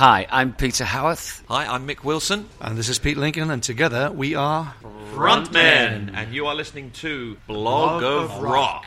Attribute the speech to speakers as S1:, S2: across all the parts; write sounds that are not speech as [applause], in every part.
S1: Hi, I'm Peter Howarth.
S2: Hi, I'm Mick Wilson.
S3: And this is Pete Lincoln, and together we are
S2: Frontmen. And you are listening to Blog, of, Rock.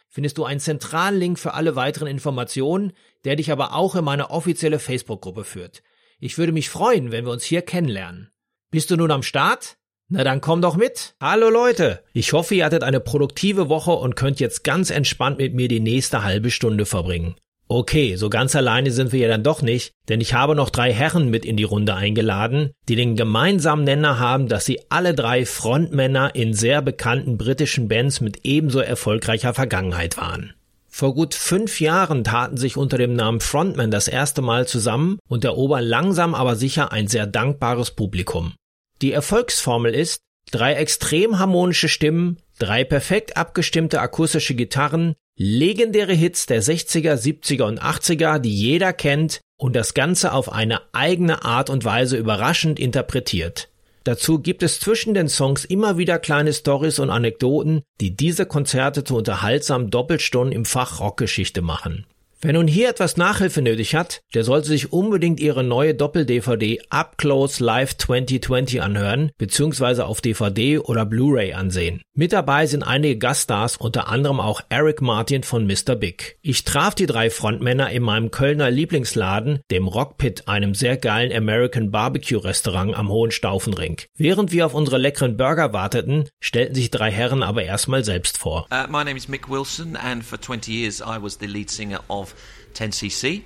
S4: findest du einen zentralen Link für alle weiteren Informationen, der dich aber auch in meine offizielle Facebook-Gruppe führt. Ich würde mich freuen, wenn wir uns hier kennenlernen. Bist du nun am Start? Na dann komm doch mit. Hallo Leute. Ich hoffe, ihr hattet eine produktive Woche und könnt jetzt ganz entspannt mit mir die nächste halbe Stunde verbringen. Okay, so ganz alleine sind wir ja dann doch nicht, denn ich habe noch drei Herren mit in die Runde eingeladen, die den gemeinsamen Nenner haben, dass sie alle drei Frontmänner in sehr bekannten britischen Bands mit ebenso erfolgreicher Vergangenheit waren. Vor gut fünf Jahren taten sich unter dem Namen Frontman das erste Mal zusammen und erobern langsam aber sicher ein sehr dankbares Publikum. Die Erfolgsformel ist, drei extrem harmonische Stimmen, drei perfekt abgestimmte akustische Gitarren, Legendäre Hits der 60er, 70er und 80er, die jeder kennt und das Ganze auf eine eigene Art und Weise überraschend interpretiert. Dazu gibt es zwischen den Songs immer wieder kleine Stories und Anekdoten, die diese Konzerte zu unterhaltsamen Doppelstunden im Fach Rockgeschichte machen. Wer nun hier etwas Nachhilfe nötig hat, der sollte sich unbedingt ihre neue Doppel-DVD Up Close Live 2020 anhören, beziehungsweise auf DVD oder Blu-ray ansehen. Mit dabei sind einige Gaststars, unter anderem auch Eric Martin von Mr. Big. Ich traf die drei Frontmänner in meinem Kölner Lieblingsladen, dem Rockpit, einem sehr geilen American Barbecue Restaurant am Hohen Staufenring. Während wir auf unsere leckeren Burger warteten, stellten sich drei Herren aber erstmal selbst vor.
S2: Uh, my name is Mick Wilson and for 20 years I was the lead singer of 10cc.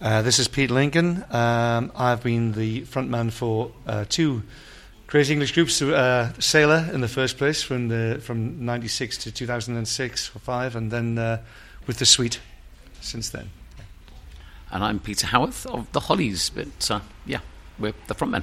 S3: Uh, this is Pete Lincoln. Um, I've been the frontman for uh, two crazy English groups. Uh, Sailor in the first place from the from '96 to 2006 or five, and then uh, with the Sweet since then.
S1: And I'm Peter Howarth of the Hollies, but uh, yeah, we're the frontmen.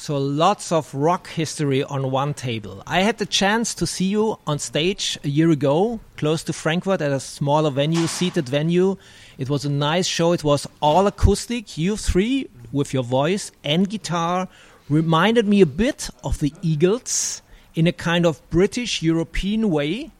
S4: So lots of rock history on one table. I had the chance to see you on stage a year ago, close to Frankfurt at a smaller venue, seated venue. It was a nice show. It was all acoustic. You three, with your voice and guitar, reminded me a bit of the Eagles in a kind of British European way.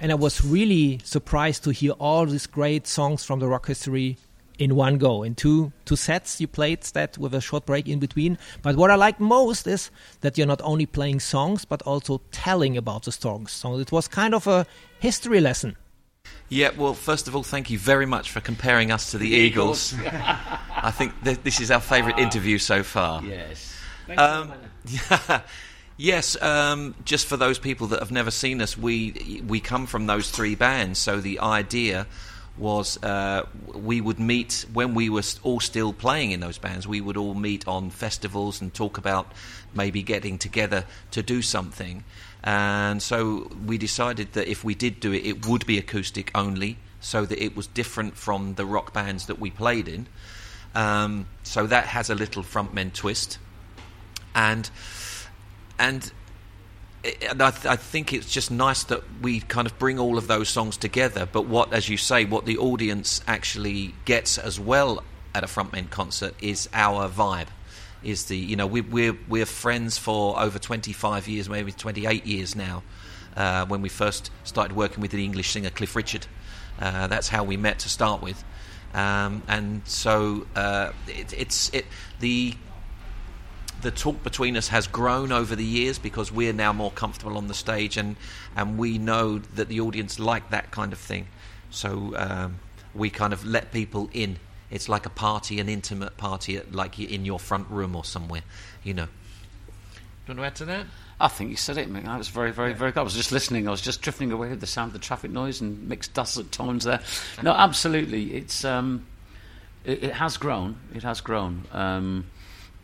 S4: And I was really surprised to hear all these great songs from the rock history in one go. In two two sets, you played that with a short break in between. But what I like most is that you're not only playing songs but also telling about the songs. So it was kind of a history lesson.
S2: Yeah, well, first of all, thank you very much for comparing us to the, the Eagles. [laughs] Eagles. I think th- this is our favourite interview so far.
S1: Yes.
S2: Um, yeah. [laughs] Yes, um, just for those people that have never seen us, we we come from those three bands. So the idea was uh, we would meet when we were all still playing in those bands. We would all meet on festivals and talk about maybe getting together to do something. And so we decided that if we did do it, it would be acoustic only, so that it was different from the rock bands that we played in. Um, so that has a little frontman twist, and and and I, th- I, think it's just nice that we kind of bring all of those songs together. But what, as you say, what the audience actually gets as well at a frontman concert is our vibe. Is the you know we, we're we're friends for over 25 years, maybe 28 years now. Uh, when we first started working with the English singer Cliff Richard, uh, that's how we met to start with. Um, and so uh, it, it's it the the talk between us has grown over the years because we're now more comfortable on the stage and and we know that the audience like that kind of thing so um, we kind of let people in it's like a party an intimate party at, like in your front room or somewhere you know Do
S5: you want to add to that?
S1: I think you said it, Mick. That was very, very, very good. I was just listening. I was just drifting away with the sound of the traffic noise and mixed dulcet tones there. No, absolutely. It's um, it, it has grown. It has grown. Um,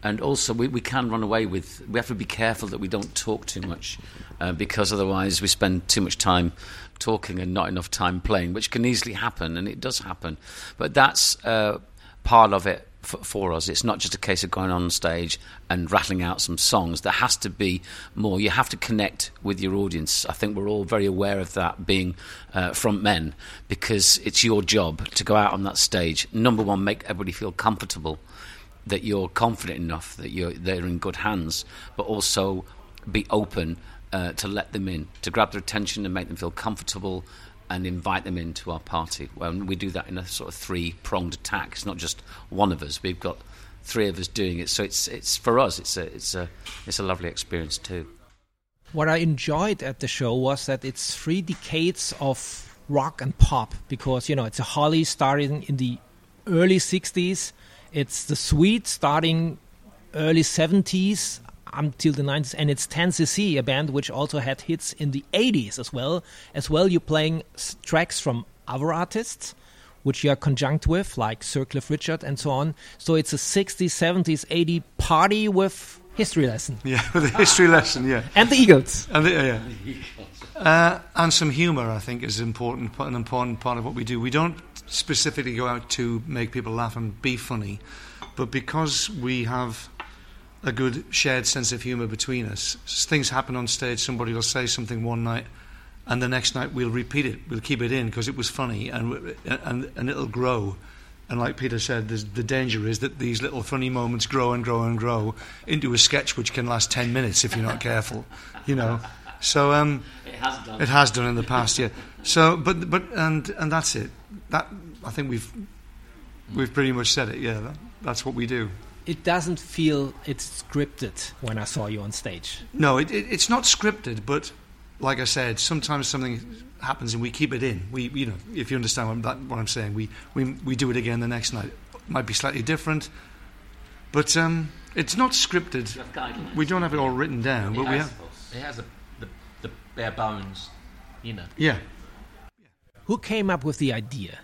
S1: and also, we, we can run away with. We have to be careful that we don't talk too much, uh, because otherwise we spend too much time talking and not enough time playing, which can easily happen, and it does happen. But that's uh, part of it for, for us. It's not just a case of going on stage and rattling out some songs. There has to be more. You have to connect with your audience. I think we're all very aware of that being uh, front men because it's your job to go out on that stage. Number one, make everybody feel comfortable, that you're confident enough that you're they're in good hands, but also be open uh, to let them in, to grab their attention and make them feel comfortable and invite them into our party. When we do that in a sort of three pronged attack, it's not just one of us. We've got three of us doing it, so it's it's for us. It's a it's a it's a lovely experience too.
S6: What I enjoyed at the show was that it's three decades of rock and pop because you know it's a Holly starting in the early '60s, it's the Sweet starting early '70s until the 90s and it's 10cc a band which also had hits in the 80s as well. As well you're playing tracks from other artists which you are conjunct with like sir cliff richard and so on. So it's a 60s 70s 80s party with history lesson. [laughs]
S3: Yeah with a history lesson yeah.
S6: And the eagles.
S3: And the, yeah. Uh, and some humor i think is important an important part of what we do. We don't specifically go out to make people laugh and be funny but because we have a good shared sense of humour between us. Things happen on stage, somebody will say something one night, and the next night we'll repeat it, we'll keep it in because it was funny, and, and, and it'll grow. And like Peter said, the danger is that these little funny moments grow and grow and grow into a sketch which can last 10 minutes if you're not careful, [laughs] you know. So um,
S1: it has done.
S3: It has done in the past, yeah. So, but but and and that's it. That I think we've we've pretty much said it. Yeah, that, that's what we do
S6: it doesn't feel it's scripted when I saw you on stage.
S3: No, it, it, it's not scripted, but like I said, sometimes something happens and we keep it in. We, you know, if you understand what, that, what I'm saying, we, we we do it again the next night. It might be slightly different, but um, it's not scripted. We don't have it all written down,
S5: it
S3: but
S5: has,
S3: we have.
S5: It has a, the, the bare bones, you know.
S3: Yeah.
S6: Who came up with the idea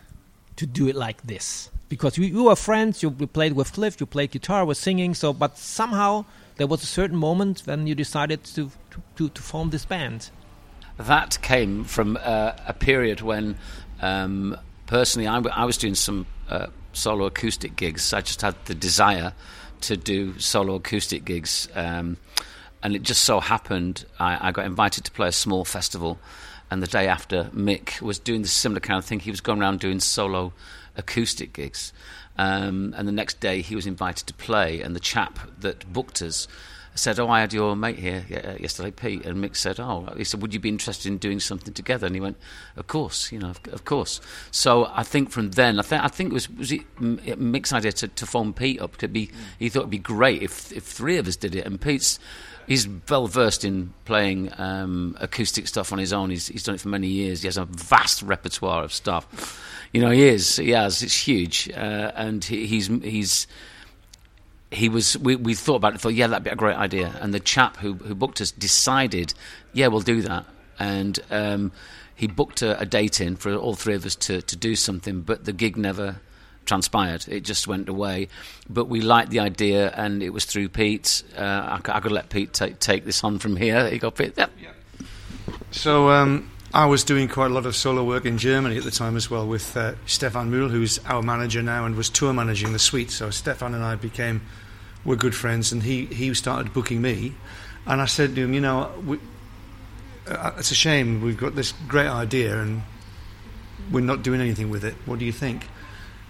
S6: to do it like this? because you, you were friends, you, played with Cliff, you played guitar, was singing. So, but somehow there was a certain moment when you decided to to, to, form this band.
S1: That came from uh, a period when, um, personally, I was doing some uh, solo acoustic gigs. I just had the desire to do solo acoustic gigs, um, and it just so happened I, I got invited to play a small festival. And the day after, Mick was doing the similar kind of thing. He was going around doing solo acoustic gigs. Um, and the next day he was invited to play, and the chap that booked us said, "Oh, I had your mate here uh, yesterday, Pete." And Mick said, "Oh," he said, "Would you be interested in doing something together?" And he went, "Of course, you know, of, of course." So I think from then, I think I think it was was it Mick's idea to, to phone Pete up to be. He thought it'd be great if if three of us did it, and Pete's he's well versed in playing um, acoustic stuff on his own. He's, he's done it for many years. He has a vast repertoire of stuff. You know, he is. He has. It's huge, uh, and he, he's he's he was. We, we thought about it. Thought, yeah, that'd be a great idea. And the chap who who booked us decided, yeah, we'll do that. And um, he booked a, a, date in for all three of us to to do something, but the gig never transpired. It just went away. But we liked the idea, and it was through Pete. Uh, I, I, could let Pete take take this on from here. He got Pete. Yep.
S3: So. Um, I was doing quite a lot of solo work in Germany at the time as well with uh, Stefan Mühl, who's our manager now and was tour managing the Sweet. So Stefan and I became, we're good friends, and he, he started booking me. And I said to him, you know, we, uh, it's a shame we've got this great idea and we're not doing anything with it. What do you think?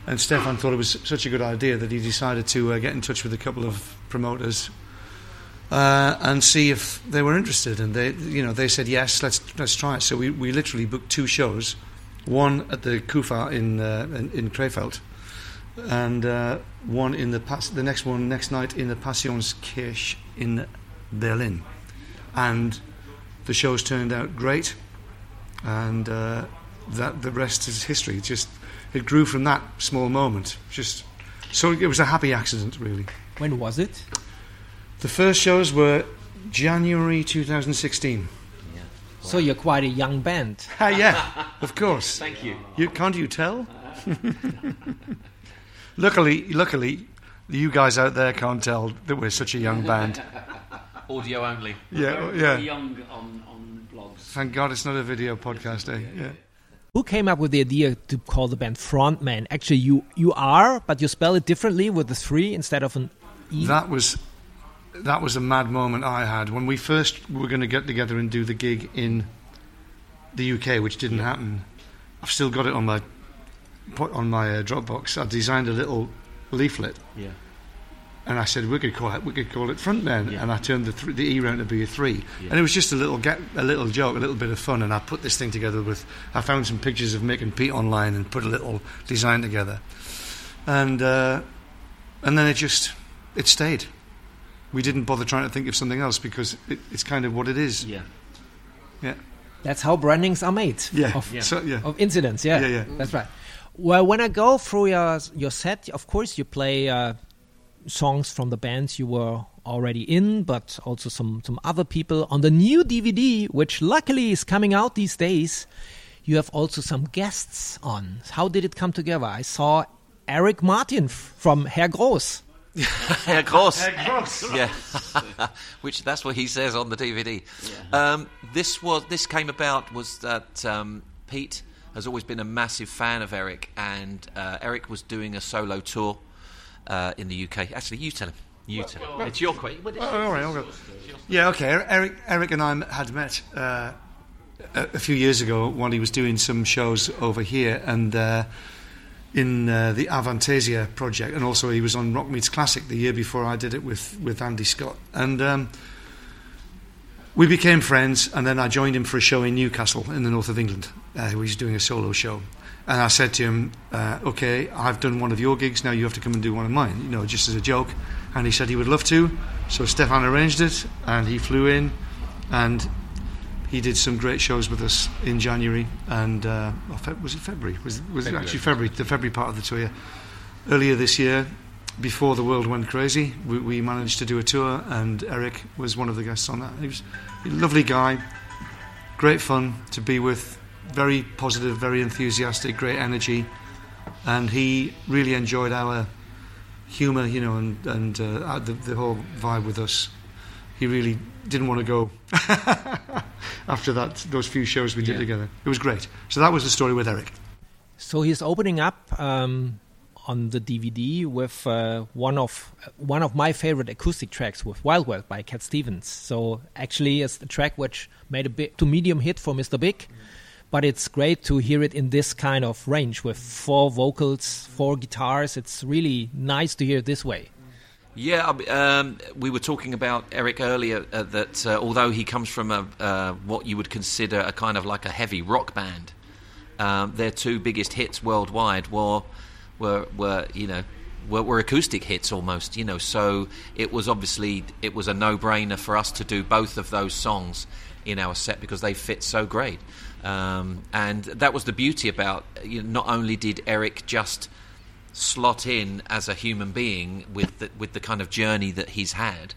S3: And Stefan thought it was such a good idea that he decided to uh, get in touch with a couple of promoters uh, and see if they were interested. And they, you know, they said yes, let's let's try it. So we, we literally booked two shows, one at the Kufa in uh, in, in Krefeld, and uh, one in the pas- the next one next night in the Passionskirche in Berlin, and the shows turned out great, and uh, that the rest is history. Just it grew from that small moment. Just so it was a happy accident, really.
S6: When was it?
S3: The first shows were January 2016. Yeah.
S6: So you're quite a young band. [laughs]
S3: Ah, yeah, of course. [laughs]
S2: Thank you.
S3: You can't you tell? [laughs] luckily, luckily, you guys out there can't tell that we're such a young band.
S2: Audio only.
S3: Yeah,
S1: Very
S3: yeah.
S1: young on, on blogs.
S3: Thank God it's not a video podcast, eh? Yeah.
S6: Who came up with the idea to call the band Frontman? Actually, you you are, but you spell it differently with the three instead of an e.
S3: That was that was a mad moment I had when we first were going to get together and do the gig in the UK, which didn't happen. I've still got it on my put on my uh, Dropbox. I designed a little leaflet,
S5: Yeah.
S3: And I said we could call it we could call it Frontman,
S5: Yeah.
S3: and I turned the th- the E round to be a three,
S5: Yeah.
S3: and it was just a little get, a little joke, a little bit of fun, and I put this thing together with I found some pictures of Mick and Pete online and put a little design together, and uh, and then it just it stayed. We didn't bother trying to think of something else because it, it's kind of what it is.
S5: Yeah. Yeah.
S6: That's how brandings are made.
S3: Yeah.
S6: Of,
S5: Yeah.
S3: So yeah.
S6: of incidents. Yeah.
S3: Yeah, yeah.
S6: That's right. Well, when I go through your your set, of course you play uh, songs from the bands you were already in, but also some some other people on the new DVD, which luckily is coming out these days. You have also some guests on. How did it come together? I saw Eric Martin f- from Herr Groß. [laughs]
S2: Herr Gross. [laughs] Yeah, [laughs] which that's what he says on the DVD. Um, this was this came about was that um, Pete has always been a massive fan of Eric, and uh, Eric was doing a solo tour uh, in the UK. Actually, you tell him. You tell him. It's your question.
S3: Oh, all right. Yeah, okay. Eric, Eric and I had met uh, a, a few years ago while he was doing some shows over here and uh, in uh, the Avantasia project, and also he was on Rock Meets Classic the year before I did it with, with Andy Scott. And um, we became friends, and then I joined him for a show in Newcastle in the north of England. Uh, he was doing a solo show. And I said to him, uh, okay, I've done one of your gigs, now you have to come and do one of mine, you know, just as a joke. And he said he would love to. So Stefan arranged it, and he flew in, and he did some great shows with us in January. And uh, was it February? Was, was it actually February, the February part of the tour? Earlier this year, before the world went crazy, we, we managed to do a tour, and Eric was one of the guests on that. He was a lovely guy, great fun to be with, very positive, very enthusiastic, great energy, and he really enjoyed our humour, you know, and and uh, the, the whole vibe with us. He really didn't want to go [laughs] after that those few shows we did
S5: Yeah.
S3: together. It was great. So that was the story with Eric.
S6: So he's opening up um, on the DVD with uh, one of one of my favorite acoustic tracks with Wild World by Cat Stevens. So actually, it's a track which made a bit to medium hit for Mr. Big, but it's great to hear it in this kind of range with four vocals, four guitars. It's really nice to hear it this way.
S2: Yeah, um, we were talking about Eric earlier uh, that uh, although he comes from a uh, what you would consider a kind of like a heavy rock band, um, their two biggest hits worldwide were were were you know were, were acoustic hits almost. You know, so it was obviously it was a no brainer for us to do both of those songs in our set because they fit so great. Um, and that was the beauty about you know, not only did Eric just slot in as a human being with the, with the kind of journey that he's had,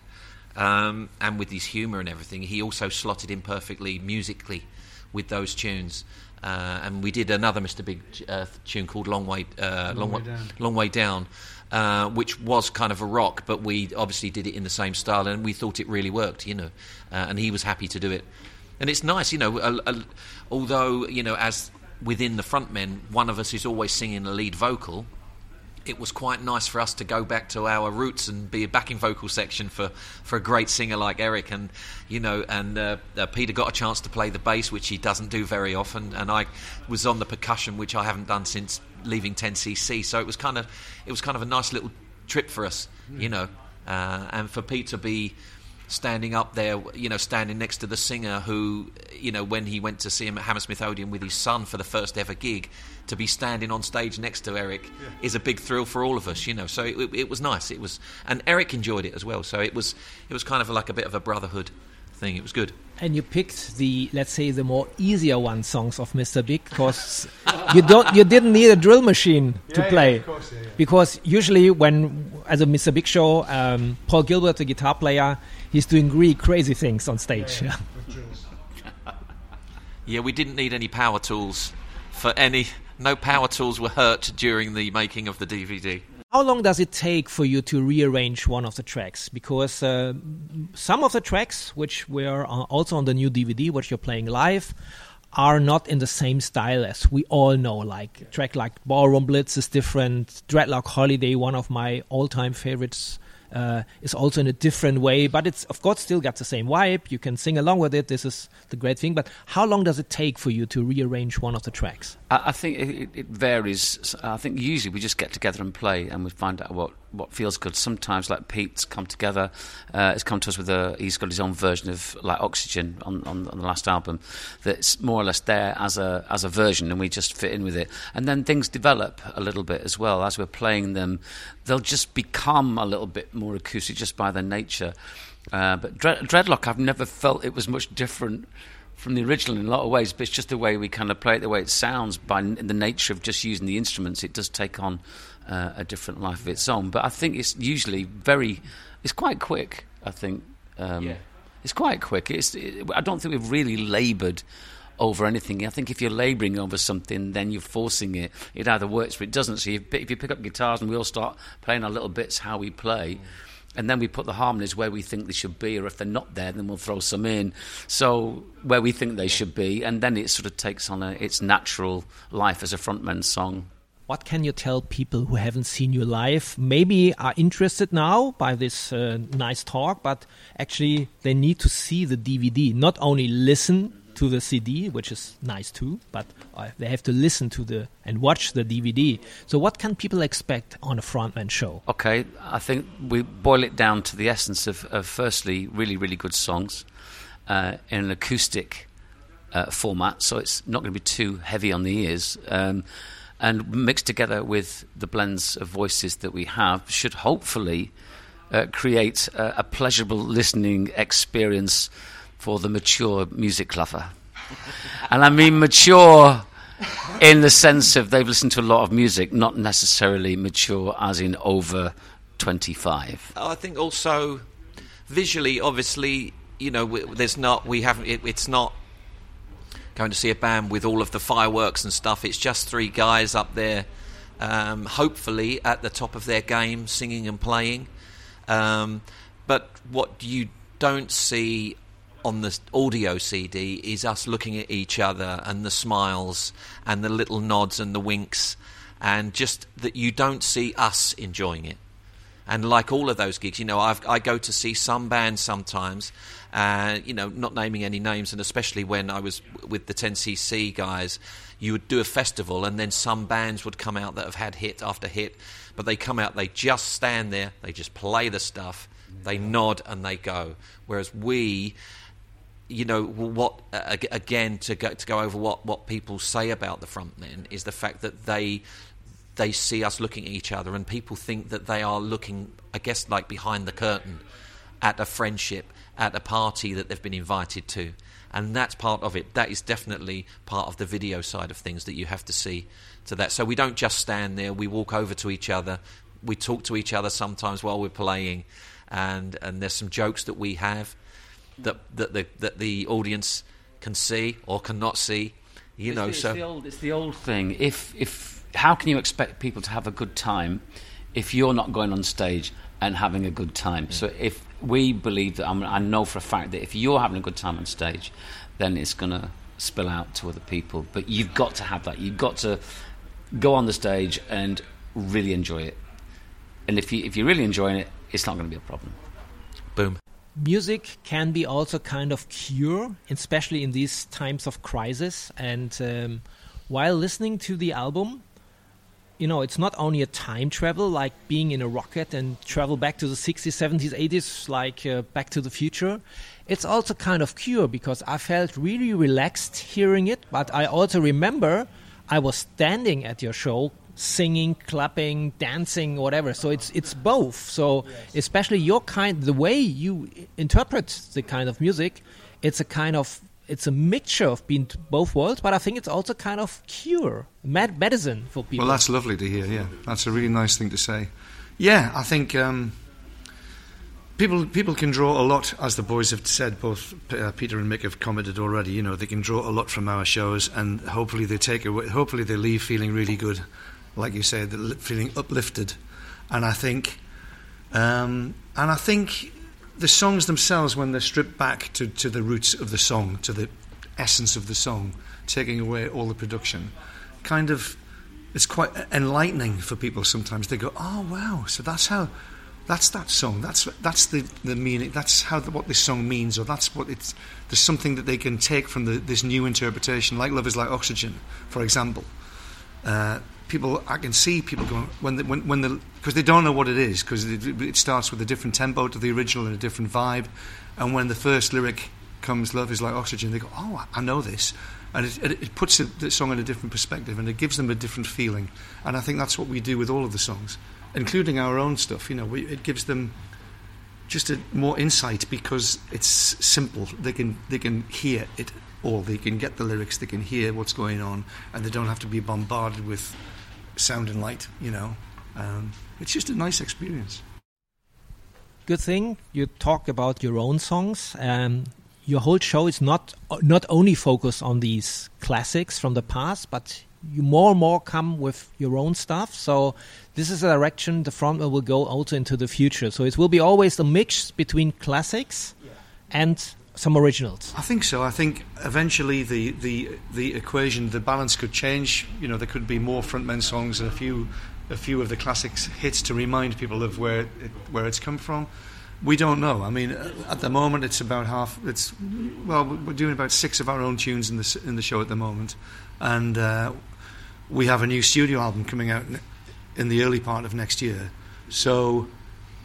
S2: um, and with his humour and everything. He also slotted in perfectly musically with those tunes. Uh, and we did another Mr. Big uh, tune called "Long Way, uh, Long,
S3: Way
S2: Way,
S3: Down.
S2: Long Way Down," uh, which was kind of a rock, but we obviously did it in the same style, and we thought it really worked, you know. Uh, and he was happy to do it, and it's nice, you know. A, a, although you know, as within the frontmen, one of us is always singing the lead vocal it was quite nice for us to go back to our roots and be a backing vocal section for, for a great singer like Eric. And, you know, and uh, uh, Peter got a chance to play the bass, which he doesn't do very often. And I was on the percussion, which I haven't done since leaving 10cc. So it was kind of, it was kind of a nice little trip for us, you know. Uh, and for Pete to be standing up there, you know, standing next to the singer who, you know, when he went to see him at Hammersmith Odeon with his son for the first ever gig, to be standing on stage next to Eric is a big thrill for all of us, you know. So it, it was nice. It was, and Eric enjoyed it as well. So it was, it was kind of like a bit of a brotherhood thing. It was good.
S6: And you picked the, let's say, the more easier one songs of Mr. Big because you don't, you didn't need a drill machine to
S3: Yeah, yeah,
S6: play.
S3: of course, yeah, yeah.
S6: Because usually when, as a Mr. Big show, um, Paul Gilbert, the guitar player, he's doing really crazy things on stage. [laughs]
S2: Yeah, we didn't need any power tools for any. No power tools were hurt during the making of the DVD.
S6: How long does it take for you to rearrange one of the tracks? Because uh, some of the tracks, which were uh, also on the new DVD, which you're playing live, are not in the same style as we all know. Like track like Ballroom Blitz is different. Dreadlock Holiday, one of my all-time favorites, uh, is also in a different way, but it's of course still got the same vibe. You can sing along with it. This is the great thing. But how long does it take for you to rearrange one of the tracks?
S1: I, I think it, it varies. I think usually we just get together and play, and we find out what, what feels good. Sometimes, like Pete's come together, uh, has come to us with a. He's got his own version of like Oxygen on, on, on the last album, that's more or less there as a as a version, and we just fit in with it. And then things develop a little bit as well as we're playing them. They'll just become a little bit more acoustic just by their nature. Uh, but Dread, Dreadlock, I've never felt it was much different from the original in a lot of ways, but it's just the way we kind of play it, the way it sounds, by n- the nature of just using the instruments, it does take on uh, a different life of its own. But I think it's usually very, it's quite quick. I think um,
S2: Yeah.
S1: it's quite quick. It's, it, I don't think we've really laboured over anything. I think if you're labouring over something, then you're forcing it. It either works or it doesn't. So you, if you pick up guitars and we all start playing our little bits how we play, and then we put the harmonies where we think they should be, or if they're not there, then we'll throw some in. So where we think they should be, and then it sort of takes on a, its natural life as a frontman song.
S6: What can you tell people who haven't seen you live? Maybe are interested now by this uh, nice talk, but actually they need to see the DVD. Not only listen to the CD, which is nice too, but uh, they have to listen to the and watch the DVD. So, what can people expect on a frontman show?
S1: Okay, I think we boil it down to the essence of, of firstly, really, really good songs uh, in an acoustic uh, format, so it's not going to be too heavy on the ears. Um, and mixed together with the blends of voices that we have, should hopefully uh, create a, a pleasurable listening experience for the mature music lover. and I mean mature in the sense of they've listened to a lot of music, not necessarily mature as in over 25.
S2: I think also visually, obviously, you know, there's not we haven't. It, it's not going to see a band with all of the fireworks and stuff. It's just three guys up there, um, hopefully at the top of their game, singing and playing. Um, but what you don't see on the audio CD is us looking at each other and the smiles and the little nods and the winks, and just that you don't see us enjoying it. And like all of those gigs, you know, I've, I go to see some bands sometimes, uh, you know, not naming any names, and especially when I was with the 10cc guys, you would do a festival, and then some bands would come out that have had hit after hit, but they come out, they just stand there, they just play the stuff, they nod, and they go. Whereas we, you know what again to go to go over what what people say about the frontmen is the fact that they they see us looking at each other and people think that they are looking I guess like behind the curtain at a friendship at a party that they've been invited to. And that's part of it. That is definitely part of the video side of things that you have to see to that. So we don't just stand there. We walk over to each other. We talk to each other sometimes while we're playing. And and there's some jokes that we have that that the that the audience can see or cannot see. You know,
S1: it's,
S2: so
S1: it's the old, it's the old thing. If if how can you expect people to have a good time if you're not going on stage and having a good time? So if we believe that, I, mean, I know for a fact that if you're having a good time on stage, then it's going to spill out to other people. But you've got to have that. You've got to go on the stage and really enjoy it. And if you if you're really enjoying it, it's not going to be a problem.
S2: boom.
S6: music can be also kind of cure, especially in these times of crisis. And um, while listening to the album, you know, it's not only a time travel, like being in a rocket and travel back to the 60s, 70s, 80s, like uh, Back to the Future. It's also kind of cure because I felt really relaxed hearing it, but I also remember I was standing at your show singing, clapping, dancing, whatever. So it's it's both. So especially your kind, the way you interpret the kind of music, it's a kind of it's a mixture of being both worlds. But I think it's also kind of cure, med- medicine for people.
S3: Well, that's lovely to hear. Yeah, that's a really nice thing to say. Yeah, I think. Um, people people can draw a lot, as the boys have said. Both uh, Peter and Mick have commented already. You know, they can draw a lot from our shows, and hopefully they take away. Hopefully they leave feeling really good, like you say, feeling uplifted. And I think, um, and I think the songs themselves, when they're stripped back to, to the roots of the song, to the essence of the song, taking away all the production, kind of, it's quite enlightening for people. Sometimes they go, "Oh wow!" So that's how that's that song. That's that's the, the meaning. That's how the, what this song means, or that's what it's. There's something that they can take from the, this new interpretation, like "Love Is Like Oxygen," for example. Uh, people, I can see people going when the, when when the because they don't know what it is because it, it, starts with a different tempo to the original and a different vibe, and when the first lyric comes, "Love Is Like Oxygen," they go, "Oh, I know this." And it, it puts the song in a different perspective and it gives them a different feeling. And I think that's what we do with all of the songs including our own stuff. You know, we, it gives them just a more insight because it's simple. They can they can hear it all. They can get the lyrics. They can hear what's going on, and they don't have to be bombarded with sound and light. You know, um, it's just a nice experience.
S6: Good thing you talk about your own songs. Um, your whole show is not not only focused on these classics from the past, but you more and more come with your own stuff. So this is a direction the frontman will go also into the future. So it will be always a mix between classics yeah. and some originals.
S3: I think so. I think eventually the, the the equation, the balance could change. You know, there could be more frontmen songs and a few a few of the classics hits to remind people of where it, where it's come from. We don't know. I mean, at the moment, it's about half. It's well, we're doing about six of our own tunes in the in the show at the moment, and uh, we have a new studio album coming out in the early part of next year. So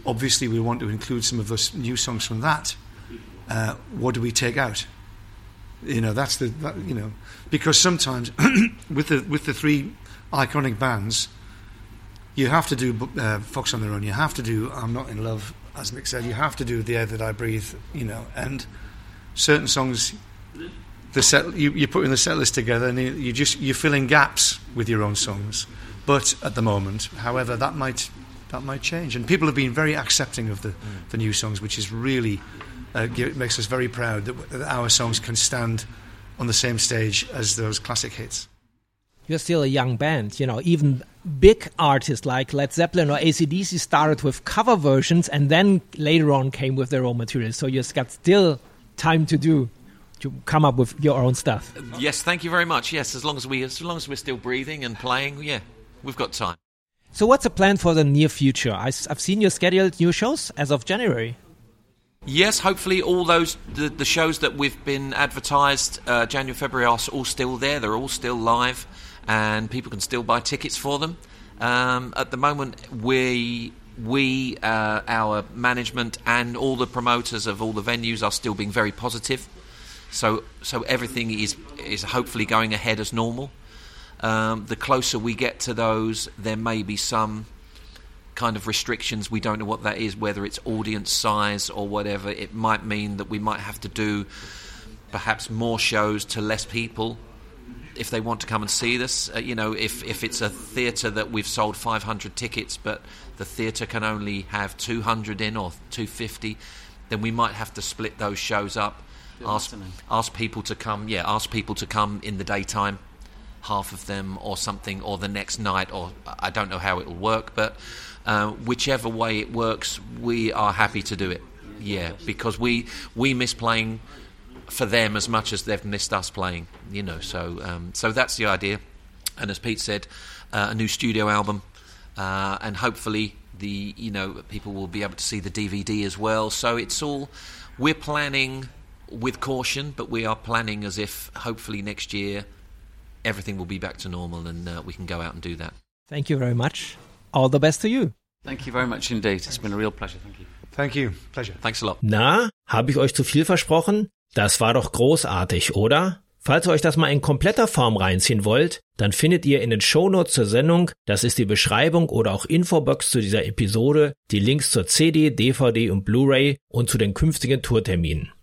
S3: obviously we want to include some of those new songs from that. Uh, what do we take out? You know, that's the that, you know because sometimes [clears throat] with the with the three iconic bands, you have to do uh, Fox on the Run. You have to do I'm not in love, as Mick said. You have to do the air that I breathe. You know, and certain songs the set you, you're putting the set list together and you, you just you're filling gaps with your own songs. But at the moment, however, that might that might change, and people have been very accepting of the, the new songs, which is really uh, give, makes us very proud that, that our songs can stand on the same stage as those classic hits.
S6: You're still a young band, you know. Even big artists like Led Zeppelin or ACDC started with cover versions, and then later on came with their own material. So you've got still time to do to come up with your own stuff.
S2: Yes, thank you very much. Yes, as long as we as long as we're still breathing and playing, yeah, we've got time.
S6: So, what's the plan for the near future? I, have seen your scheduled new shows as of January.
S2: Yes, hopefully all those the, the shows that we've been advertised uh, January, February are all still there. They're all still live, and people can still buy tickets for them. Um, at the moment, we we, uh, our management, and all the promoters of all the venues are still being very positive. So so everything is is hopefully going ahead as normal. Um, the closer we get to those, there may be some kind of restrictions. We don't know what that is, whether it's audience size or whatever. It might mean that we might have to do perhaps more shows to less people if they want to come and see this. Uh, you know, if, if it's a theatre that we've sold 500 tickets, but the theatre can only have 200 in or 250, then we might have to split those shows up ask ask people to come. Yeah, ask people to come in the daytime, half of them or something, or the next night, or I don't know how it will work, but uh, whichever way it works, we are happy to do it. Yeah, because we we miss playing for them as much as they've missed us playing. You know, so um, so that's the idea. And as Pete said, uh, a new studio album, uh, and hopefully the you know people will be able to see the DVD as well. So it's all we're planning with caution, but we are planning as if hopefully next year everything will be back to normal and uh, we can go out and do that.
S6: Thank you very much. All the best to you.
S1: Thank you very much indeed. It's been a real pleasure. Thank you.
S3: Thank you. Pleasure.
S2: Thanks a lot.
S6: Na, habe ich euch zu viel versprochen? Das war doch großartig, oder?
S4: Falls ihr euch das mal in kompletter Form reinziehen wollt, dann findet ihr in den Shownotes zur Sendung, das ist die Beschreibung oder auch Infobox zu dieser Episode, die Links zur CD, DVD und Blu-ray und zu den künftigen Tourterminen.